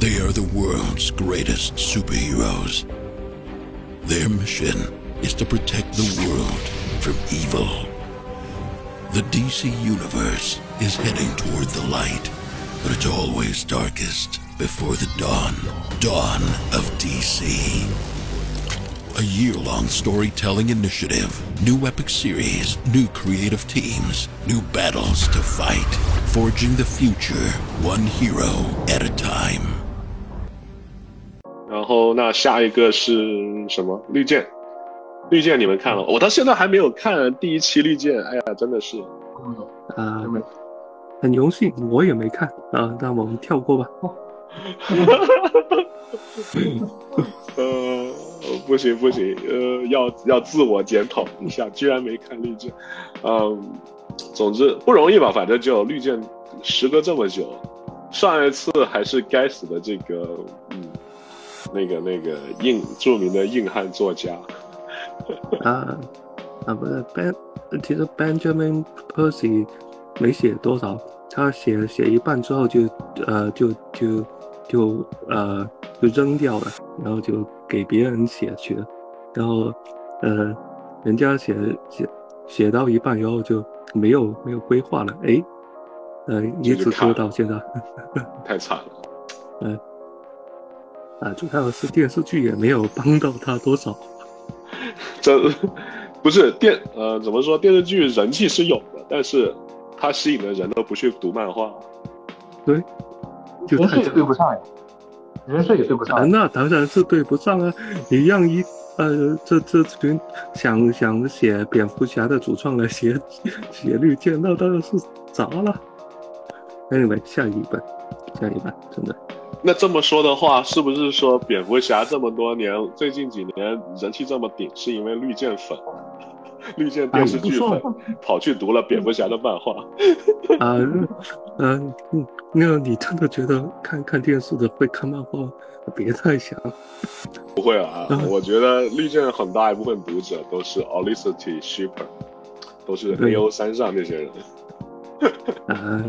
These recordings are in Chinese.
They are the world's greatest superheroes. Their mission is to protect the world from evil. The DC Universe is heading toward the light, but it's always darkest before the dawn. Dawn of DC. A year long storytelling initiative, new epic series, new creative teams, new battles to fight, forging the future one hero at a time. 然后那下一个是什么？绿箭，绿箭你们看了？我到现在还没有看第一期绿箭，哎呀，真的是，啊，很荣幸，我也没看啊，那我们跳过吧。呃，不行不行，呃，要要自我检讨一下，居然没看绿箭，嗯，总之不容易吧，反正就绿箭时隔这么久，上一次还是该死的这个，嗯，那个那个硬著名的硬汉作家，啊啊不是 Ben，其实 Benjamin Percy 没写多少，他写写一半之后就呃就就就呃就扔掉了，然后就给别人写去了，然后呃人家写写写到一半，然后就没有没有规划了，哎，呃一直拖到现在，太惨了。嗯、啊，主要是电视剧也没有帮到他多少。这不是电呃怎么说？电视剧人气是有的，但是它吸引的人都不去读漫画。对，就人设也对不上呀，人设也对不上啊，那当然是对不上啊！你让一呃这这群想想写蝙蝠侠的主创来写写绿箭，那当然是砸了。Anyway，下一本，下一本，真的，那这么说的话，是不是说蝙蝠侠这么多年，最近几年人气这么顶，是因为绿箭粉、绿箭电视剧粉啊跑去读了蝙蝠侠的漫画？啊，嗯，嗯，那你真的觉得看看电视的会看漫画？别太想，不会啊，嗯我觉得绿箭很大一部分读者都是 Olicity Shipper，都是对 A O 三上这些人。啊，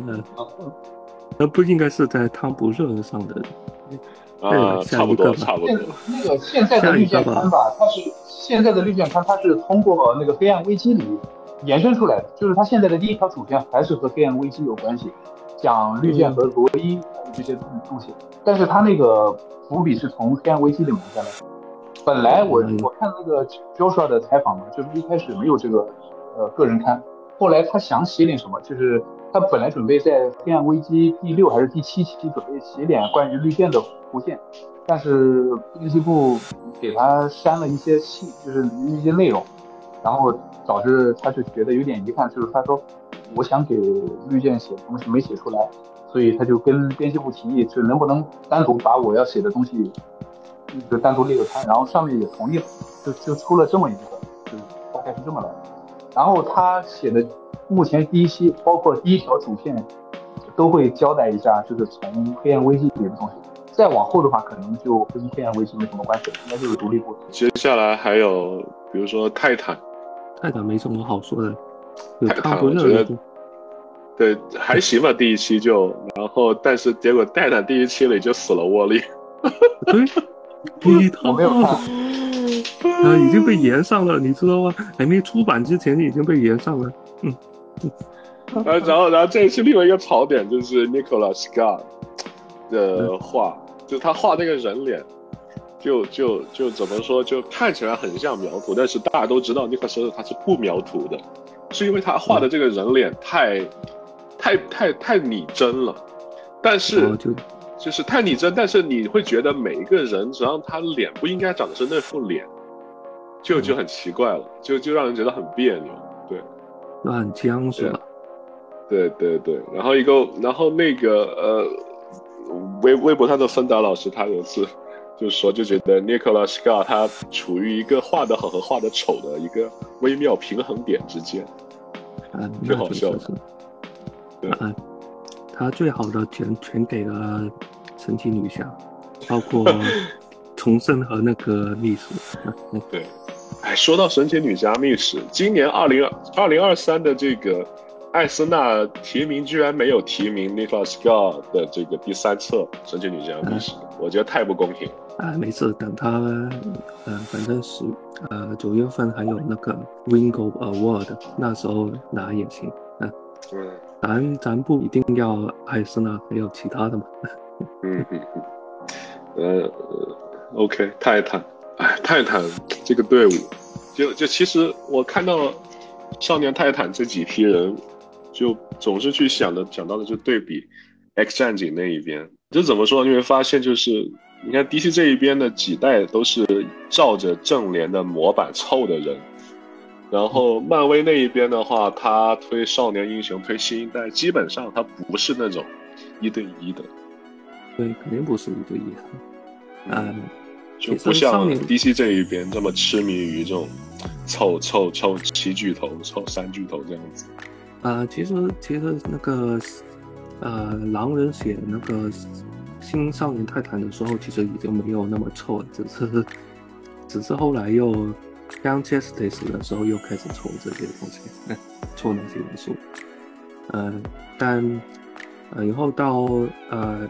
那不应该是在汤不热上的啊，差不多，吧现差不多。那个现在的绿箭刊吧，它是现在的绿箭刊，它是通过那个黑暗危机里延伸出来的，就是它现在的第一条主线还是和黑暗危机有关系，讲绿箭和罗伊这些东西，但是它那个伏笔是从黑暗危机里埋下来的。本来我嗯我看那个 Joshua 的采访嘛，就是一开始没有这个呃个人刊，后来他想写点什么，就是他本来准备在《黑暗危机》第六还是第七期准备写点关于绿箭的弧线，但是编辑部给他删了一些戏，就是一些内容，然后导致他就觉得有点遗憾，就是他说我想给绿箭写的东西没写出来，所以他就跟编辑部提议，就能不能单独把我要写的东西就单独列个刊，然后上面也同意了，就就出了这么一个，就大概是这么来。然后他写的目前第一期，包括第一条主线，都会交代一下，就是从黑暗危机里的东西。再往后的话，可能就跟黑暗危机没什么关系了，应该就是独立部。接下来还有，比如说泰坦，泰坦没什么好说的，有泰坦我觉得。对，还行吧，第一期就，然后但是结果泰坦第一期里就死了沃利，对，第一套我没有看，啊，已经被延上了，你知道吗？还没出版之前已经被延上了。然后然后然后这一期另外一个槽点就是 Nicolas Scott 的画，就他画那个人脸，就就就怎么说，就看起来很像描图，但是大家都知道 Nicolas 他是不描图的，是因为他画的这个人脸太太太太拟真了，但是。就就是太拟真，但是你会觉得每一个人，只要他脸不应该长的是那副脸，就就很奇怪了，就就让人觉得很别扭。对，那很僵是吧？对对对。然后一个，然后那个呃，微微博上的芬达老师，他有一次 就说，就觉得 Nicolas Scott 他处于一个画的好和画的丑的一个微妙平衡点之间。啊，最好笑的啊，他最好的全全给了神奇女侠，包括 重生和那个秘书。对，哎，说到神奇女侠秘史，今年二零二零二三的这个艾斯纳提名居然没有提名 Nicholas Scott 的这个第三册《神奇女侠》历史，我觉得太不公平。啊，没事，等他，呃，反正是，呃，九月份还有那个 Wingo Award，那时候拿也行。啊，嗯咱咱不一定要艾斯纳，还有其他的嘛。嗯嗯嗯，呃，OK，泰坦，哎，泰坦这个队伍，就就其实我看到少年泰坦这几批人，就总是去想的想到的就对比 X 战警那一边，就怎么说？你会发现就是。你看 DC 这一边的几代都是照着正联的模板凑的人，然后漫威那一边的话，他推少年英雄、推新一代，基本上他不是那种一对一的。对，肯定不是一对一的。嗯，就不像 DC 这一边这么痴迷于这种凑凑凑七巨头、凑三巨头这样子。呃，其实其实那个呃，狼人写那个。新少年泰坦的时候，其实已经没有那么臭了，只是，只是后来又 Young Justice 的时候又开始凑这些东西，凑那些元素。呃，但呃以后到呃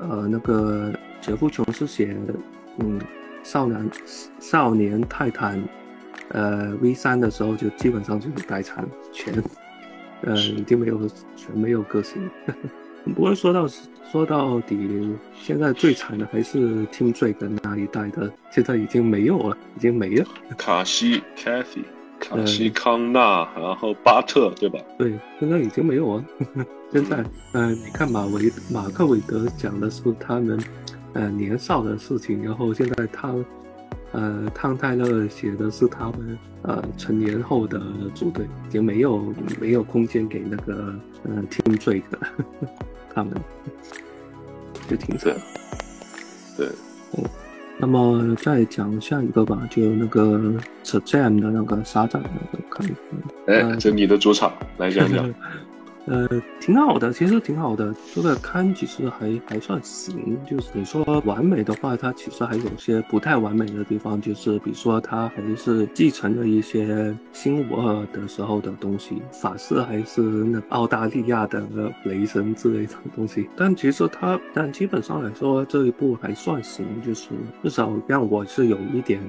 呃那个杰夫琼斯写嗯少男少年泰坦呃 V 三的时候，就基本上就是代产全，呃已经没有全没有个性。不过说到说到底，现在最惨的还是听 Drake 那一代的，现在已经没有了，已经没了。卡西 Kathy，卡西康纳，然后巴特，对吧？对，现在已经没有了。现在，嗯，你看马维马克韦德讲的是他们，呃，年少的事情，然后现在他，呃，汤泰勒写的是他们，呃，成年后的组队，已经没有没有空间给那个，呃，听 Drake。他们就挺惨，对，嗯，那么再讲下一个吧，就那个 Shazam 的那个沙赞那个看，哎，这你的主场，来讲讲。呃，挺好的，其实挺好的。这个刊其实还还算行，就是你说完美的话，它其实还有些不太完美的地方，就是比如说它还是继承了一些新五二的时候的东西，法师还是那澳大利亚的雷神之类的东西。但其实它，但基本上来说这一部还算行，就是至少让我是有一点。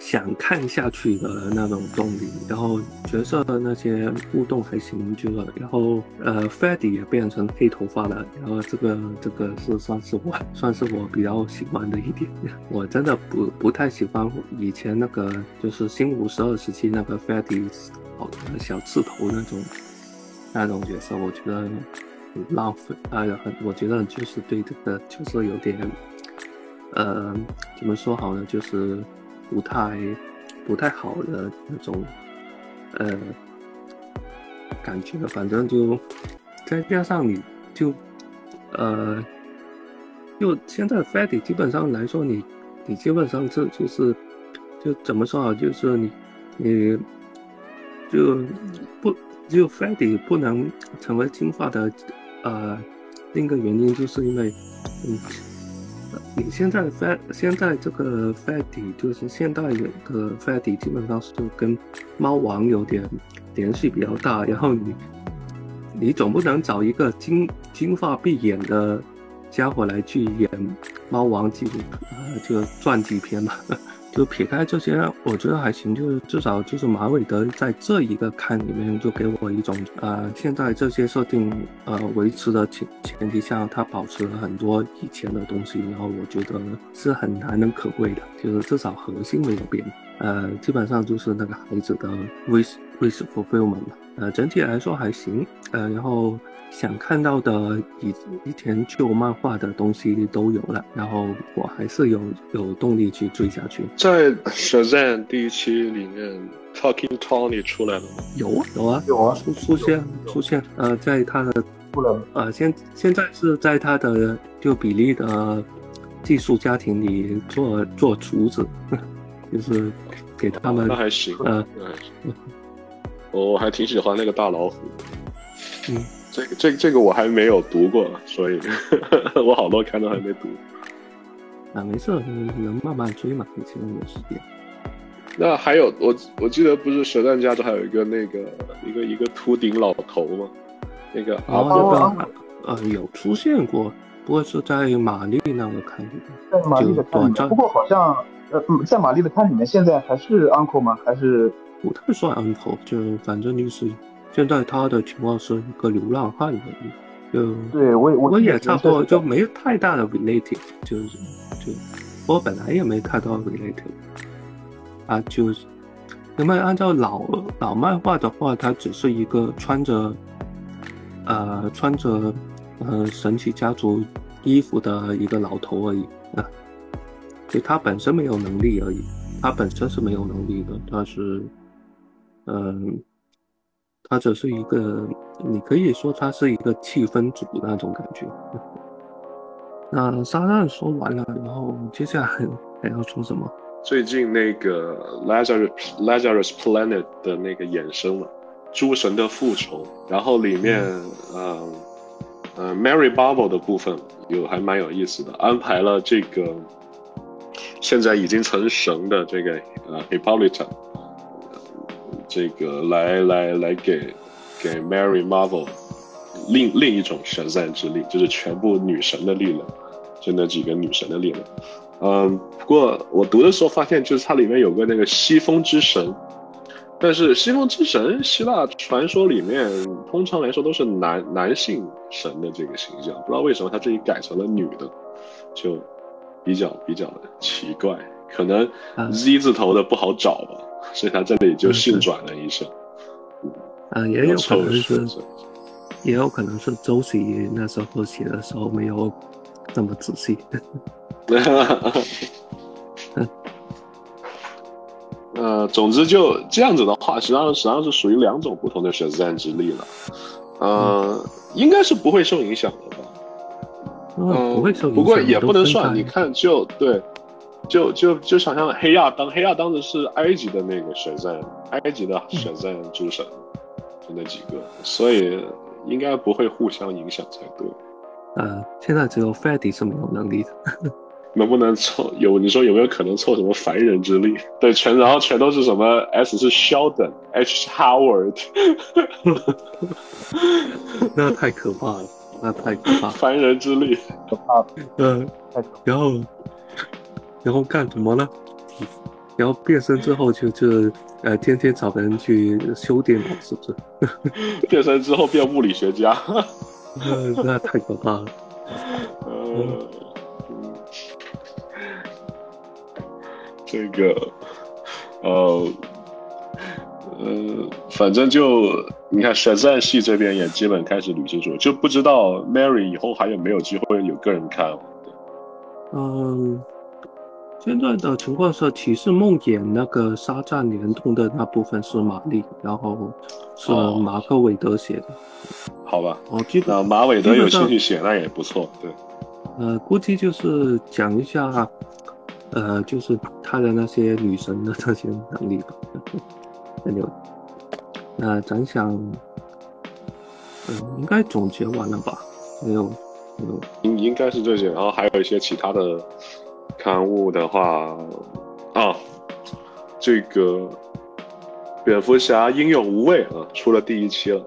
想看下去的那种动力，然后角色的那些互动还行，就是然后呃 f e d d y 也变成黑头发了，然后这个这个是算是我算是我比较喜欢的一点。我真的不不太喜欢以前那个就是新五十二时期那个 f e d d y 好的小刺头那种那种角色，我觉得很浪费，哎呀，我觉得就是对这个角色有点呃怎么说好呢，就是。不太不太好的那种呃感觉，反正就再加上你就呃，就现在 f e d y 基本上来说，你你基本上这就是就怎么说啊？就是你你就不就 f e d y 不能成为进化的呃另一个原因，就是因为嗯。你现在 Fat 现在这个 Fatty 就是现代的 Fatty，基本上是跟猫王有点联系比较大。然后你你总不能找一个金金发碧眼的家伙来去演猫王纪录呃就传记片吧。就撇开这些，我觉得还行，就是至少就是马伟德在这一个看里面，就给我一种呃，现在这些设定呃维持的前前提下，他保持了很多以前的东西，然后我觉得是很难能可贵的，就是至少核心没有变，呃，基本上就是那个孩子的 wish wish fulfillment 嘛，呃，整体来说还行，呃，然后。想看到的以以前旧漫画的东西都有了，然后我还是有有动力去追下去。在《Shazam》第一期里面，Talking Tony 出来了吗？有啊，有啊，有啊，出出现出现。呃，在他的出了呃，现现在是在他的就比利的寄宿家庭里做做厨子，就是给他们。那还行，呃，我还挺喜欢那个大老虎。嗯。这个这个这个我还没有读过，所以 我好多刊都还没读。啊，没事，能慢慢追嘛，以前有时间。那还有我我记得不是《舌战家族》还有一个那个一个一个秃顶老头吗？那个然后阿波那个呃有出现过，不过是在玛丽那个刊里面，在玛丽的就刊里面，短暂不过好像呃，嗯在玛丽的刊里面，现在还是 uncle 吗？还是不太算 uncle，就反正就是现在他的情况是一个流浪汉而已，就对我也我我也差不多就就没有太大的 related，就是就我本来也没太多 related 啊，就是因为按照老老漫画的话，他只是一个穿着呃穿着呃神奇家族衣服的一个老头而已啊，就他本身没有能力而已，他本身是没有能力的，他是嗯。他只是一个，你可以说它是一个气氛组那种感觉。那沙赞说完了，然后接下来 还要说什么？最近那个 Lazarus Lazarus Planet 的那个衍生嘛，诸神的复仇，然后里面嗯嗯 Mary Bubble 的部分有还蛮有意思的，安排了这个现在已经成神的这个呃 Hippolyta，这个来来来给给 Mary Marvel 另另一种神战之力，就是全部女神的力量，就那几个女神的力量。嗯，不过我读的时候发现，就是它里面有个那个西风之神，但是西风之神希腊传说里面通常来说都是男男性神的这个形象，不知道为什么他这里改成了女的，就比较比较奇怪，可能嗯 Z 字头的不好找吧，所以他这里就性转了一声，嗯，也有可能是，也有可能是周喜那时候写的时候没有那么仔细。呃，总之就这样子的话，实际上实际上是属于两种不同的选战之力了。呃，应该是不会受影响的吧？嗯，不会受影响。不过也不能算，你看就对，就就就想象黑亚当，黑亚当的是埃及的那个选战，埃及的选战诸神，就那几个，所以应该不会互相影响才对。呃，现在只有 Freddy 是没有能力的。能不能凑有？你说有没有可能凑什么凡人之力？对，全然后全都是什么 S 是 Sheldon，H 是 Howard，那太可怕了，那太可怕了。凡人之力。可怕，嗯。然后，然后干什么呢？然后变身之后就就呃，天天找人去修电脑，是不是？变身之后变物理学家。呃 那太可怕了。呃，嗯这个，呃，呃，反正就你看，选战系这边也基本开始捋清楚，就不知道 Mary 以后还有没有机会有个人看了。嗯，现在的情况是，骑士梦魇那个沙赞联动的那部分是玛丽，然后是哦马克韦德写的。好吧，我记得那马韦德有兴趣写，那也不错。对，呃，估计就是讲一下，呃，就是他的那些女神的那些能力吧。那就，那咱想，嗯、应该总结完了吧？没有，没有。应应该是这些，然后还有一些其他的刊物的话，啊，这个蝙蝠侠英勇无畏啊，出了第一期了，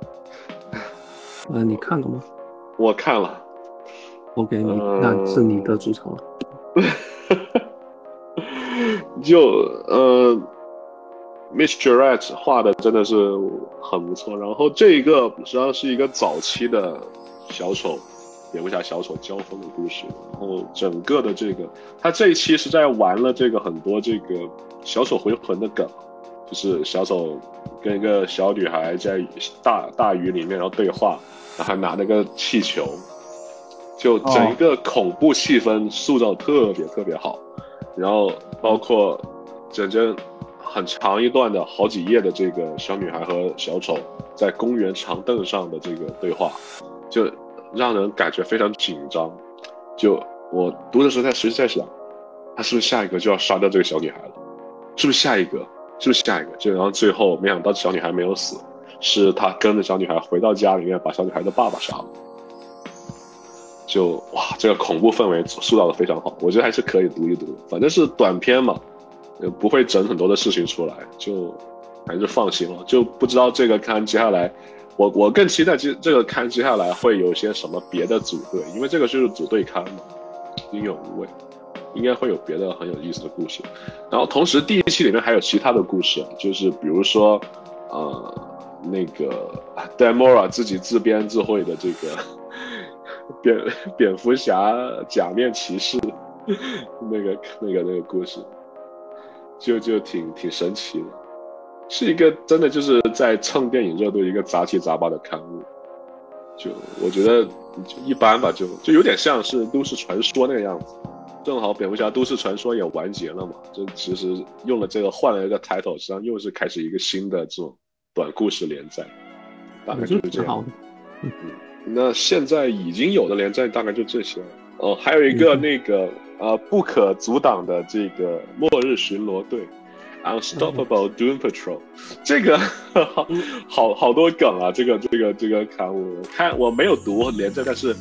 呃，你看了吗我看了。？OK，你、呃那是你的主场了。就呃，Miss Jarrett 画的真的是很不错。然后这一个实际上是一个早期的小丑蝙蝠侠小丑交锋的故事。然后整个的这个，他这一期是在玩了这个很多这个小丑回魂的梗，就是小丑跟一个小女孩在大大雨里面然后对话，然后还拿那个气球，就整一个恐怖气氛塑造特别特别好。然后包括整整很长一段的好几页的这个小女孩和小丑在公园长凳上的这个对话，就让人感觉非常紧张。就我读的时候在实际在想，他是不是下一个就要杀掉这个小女孩了？是不是下一个？是不是下一个？就然后最后没想到小女孩没有死，是他跟着小女孩回到家里面把小女孩的爸爸杀了。就哇，这个恐怖氛围塑造的非常好，我觉得还是可以读一读。反正是短篇嘛，呃不会整很多的事情出来，就还是放心了。就不知道这个刊接下来，我我更期待这这个刊接下来会有些什么别的组队，因为这个就是组队刊嘛，英勇无畏，应该会有别的很有意思的故事。然后同时第一期里面还有其他的故事，就是比如说，呃，那个 Demora 自己自编自绘的这个蝙蝙蝠侠假面骑士那个那个那个故事，就就挺挺神奇的，是一个真的就是在蹭电影热度一个杂七杂八的刊物。就我觉得就一般吧，就就有点像是都市传说那个样子。正好蝙蝠侠都市传说也完结了嘛，就其实用了这个换了一个 title，实际上又是开始一个新的这种短故事连载，大概就是这样。嗯，那现在已经有的连载大概就这些了。哦，还有一个那个呃不可阻挡的这个末日巡逻队，Unstoppable Doom Patrol，这个 好好好多梗啊，这个这个这个刊物，看我没有读连着，但是。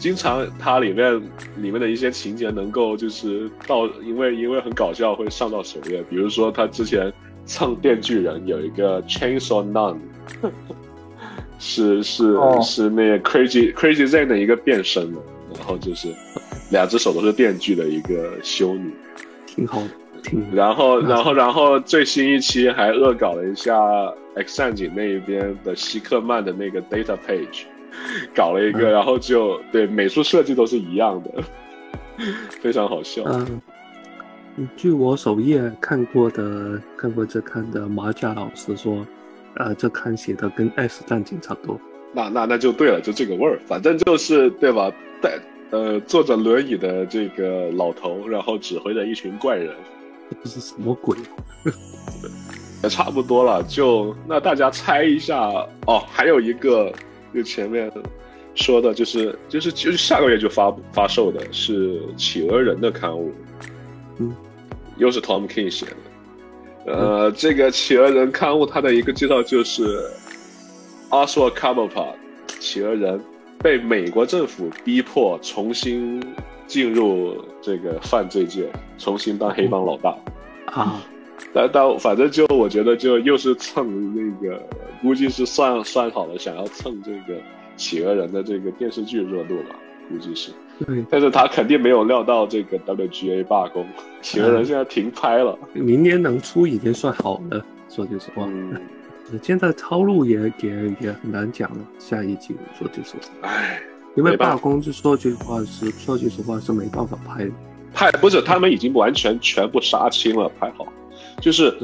经常它里面里面的一些情节能够就是到，因为因为很搞笑会上到首页。比如说他之前蹭电锯人有一个 Chainsaw Nun，是是是那个 Crazy Crazy Zen 的一个变身的，然后就是两只手都是电锯的一个修女，挺好的，挺。然后 然后然后最新一期还恶搞了一下 X 战警那一边的希克曼的那个 Data Page。搞了一个，然后就对美术设计都是一样的，非常好笑。嗯，据我首页看过的看过这刊的马甲老师说，呃，这刊写的跟《X 战警》差不多。那那那就对了，就这个味儿，反正就是对吧？带呃坐着轮椅的这个老头，然后指挥着一群怪人，这是什么鬼？也差不多了，就那大家猜一下哦，还有一个。就前面说的，就是就是就是下个月就发发售的是企鹅人的刊物，嗯，又是 Tom King 写的。呃，这个企鹅人刊物它的一个介绍就是 Oswald Cobblepot，企鹅人被美国政府逼迫重新进入这个犯罪界，重新当黑帮老大啊。但但反正就我觉得就又是蹭那个，估计是算算好了，想要蹭这个企鹅人的这个电视剧热度吧，估计是。对。但是他肯定没有料到这个 WGA 罢工，企鹅人现在停拍了。明年能出已经算好了，说句实话。嗯。现在套路也也也很难讲了，下一季说句实话。唉。因为罢工，就说句话是说句实话是没办法拍的。拍不是他们已经完全全部杀青了，拍好。就是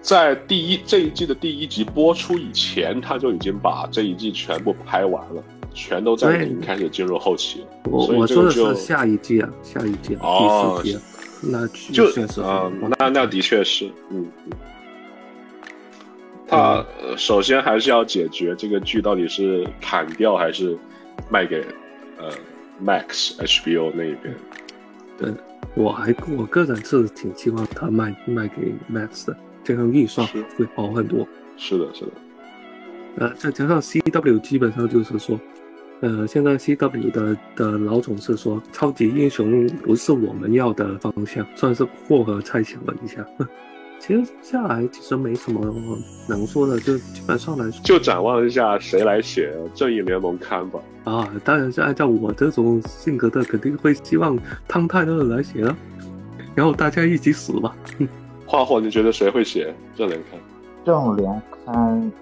在第一这一季的第一集播出以前，他就已经把这一季全部拍完了，全都在已经开始进入后期了。我我说的是下一季啊，下一季哦，第四季，那就确实啊，那那的确是，嗯嗯。他首先还是要解决这个剧到底是砍掉还是卖给呃 Max HBO 那一边。对。我还我个人是挺希望他卖卖给 Max 的，这样预算会好很多。是的，是的。呃，再加上 CW 基本上就是说，呃，现在 CW 的的老总是说，超级英雄不是我们要的方向，算是过河拆桥了一下。其实下来其实没什么能说的，就基本上来说，就展望一下谁来写正义联盟刊吧。啊，当然是按照我这种性格的，肯定会希望汤泰勒来写了，然后大家一起死吧。画画，你觉得谁会写正联刊？正联刊，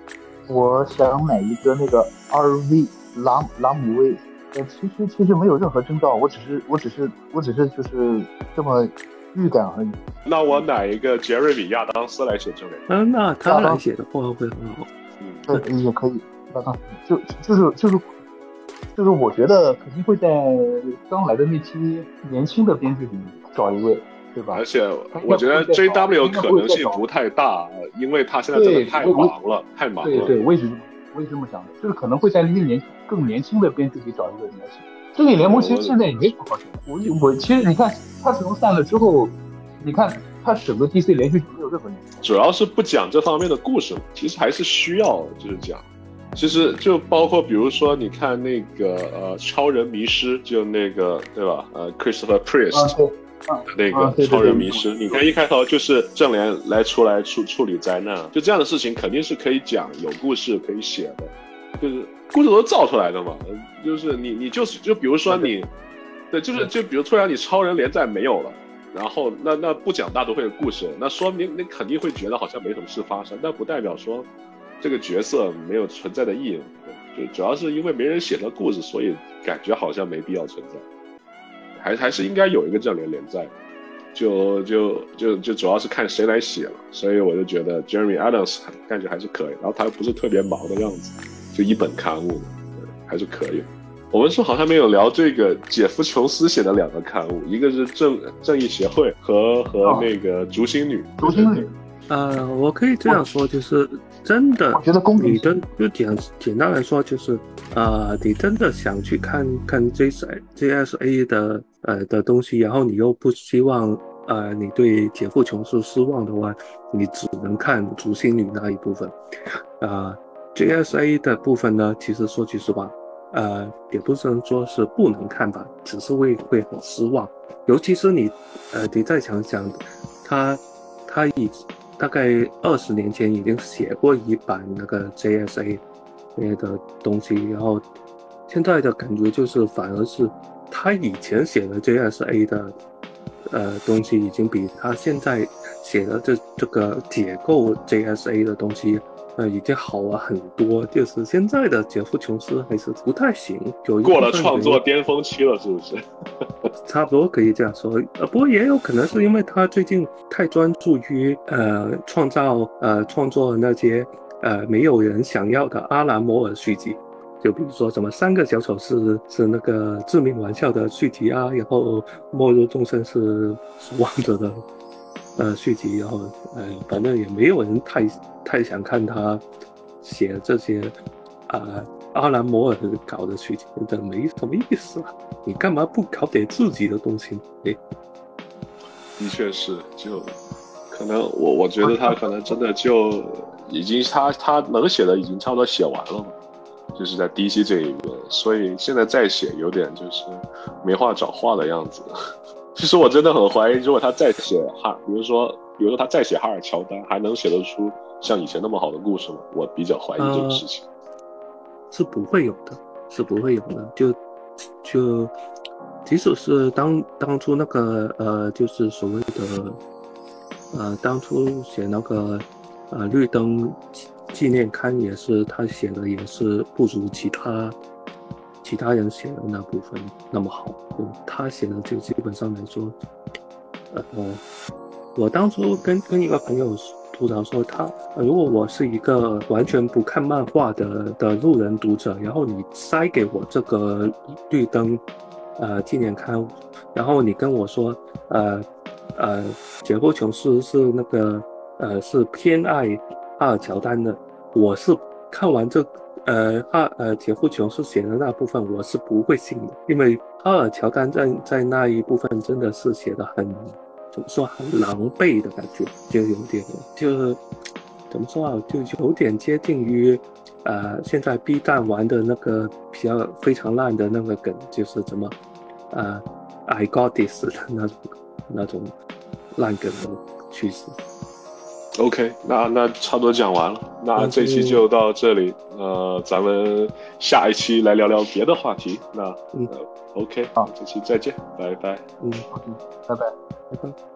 我想买一个那个 RV 朗朗姆威。呃，其实其实没有任何征兆，我只是我只是我只是就是这么。预感而已。那我哪一个杰瑞米亚当斯来写这个？嗯，那他来写的话会很好。嗯，对，也可以。那他，就就是就是就是，我觉得肯定会在刚来的那期年轻的编剧里找一位，对吧？而且我觉得 J W 可能性不太大，因为他现在真的太忙了，太忙了。对对，我也是，我也这么想的，就是可能会在那个年更年轻的编剧里找一个人来写。正义联盟其实现在也没什么好写的。我我其实你看，他自从散了之后，你看他整个 DC 连续剧没有任何主要是不讲这方面的故事，其实还是需要就是讲。其实就包括比如说，你看那个呃超人迷失，就那个对吧？呃，Christopher Priest，那个超人迷失。你看一开头就是正联来出来处处理灾难，就这样的事情肯定是可以讲，有故事可以写的，就是故事都造出来的嘛。就是你你就是就比如说你，对，就是就比如突然你超人连载没有了，然后那那不讲大都会的故事，那说明你肯定会觉得好像没什么事发生，但不代表说这个角色没有存在的意义。就主要是因为没人写的故事，所以感觉好像没必要存在，还还是应该有一个这样的连载，就就就就主要是看谁来写了，所以我就觉得 Jeremy Adams 感觉还是可以，然后他又不是特别忙的样子，就一本刊物，还是可以。我们说好像没有聊这个杰夫琼斯写的两个刊物，一个是正正义协会和和那个竹心女，竹心女。呃，我可以这样说，就是真的，我觉得公你真就简简单来说，就是呃，你真的想去看看 J S J S A 的呃的东西，然后你又不希望呃你对杰夫琼斯失望的话，你只能看竹心女那一部分。啊 JSA 的部分呢，其实说句实话，呃，也不能说是不能看吧，只是会会很失望，尤其是你呃，你再想想，他他以。大概二十年前已经写过一版那个 JSA 那的东西，然后现在的感觉就是反而是他以前写的 JSA 的呃东西已经比他现在写的这这个解构 JSA 的东西。呃，已经好了很多，就是现在的杰夫琼斯还是不太行，有过了创作巅峰期了，是不是？差不多可以这样说。呃，不过也有可能是因为他最近太专注于呃创造呃创作那些呃没有人想要的阿兰摩尔续集，就比如说什么三个小丑是是那个致命玩笑的续集啊，然后末日众生是守望者的。呃，续集，然后，呃，反正也没有人太太想看他写这些，啊，阿兰摩尔搞的续集，真的没什么意思啊！你干嘛不搞点自己的东西？哎，的确是，就可能我我觉得他可能真的就已经他他能写的已经差不多写完了嘛，就是在 DC 这一边，所以现在再写有点就是没话找话的样子。其实我真的很怀疑，如果他再写哈，比如说，比如说他再写哈尔乔丹，还能写得出像以前那么好的故事吗？我比较怀疑这个事情。是不会有的，是不会有的。就就，即使是当当初那个呃，就是所谓的呃，当初写那个呃绿灯纪念刊，也是他写的，也是不如其他。其他人写的那部分那么好，他写的就基本上来说，呃，我当初跟跟一个朋友吐槽说，他如果我是一个完全不看漫画的的路人读者，然后你塞给我这个绿灯，呃，纪念刊，然后你跟我说，呃呃，杰夫琼斯是那个呃是偏爱阿尔乔丹的，我是看完这。呃，哈呃，杰夫琼斯写的那部分我是不会信的，因为阿尔乔丹在在那一部分真的是写的很怎么说很狼狈的感觉，就有点就怎么说啊，就有点接近于呃现在 B 站玩的那个比较非常烂的那个梗，就是怎么呃 I got this 的那种那种烂梗的趋势。OK，那那差不多讲完了，那这期就到这里。呃，咱们下一期来聊聊别的话题。那，嗯，OK，好，这期再见，拜拜。嗯，好拜拜，拜拜。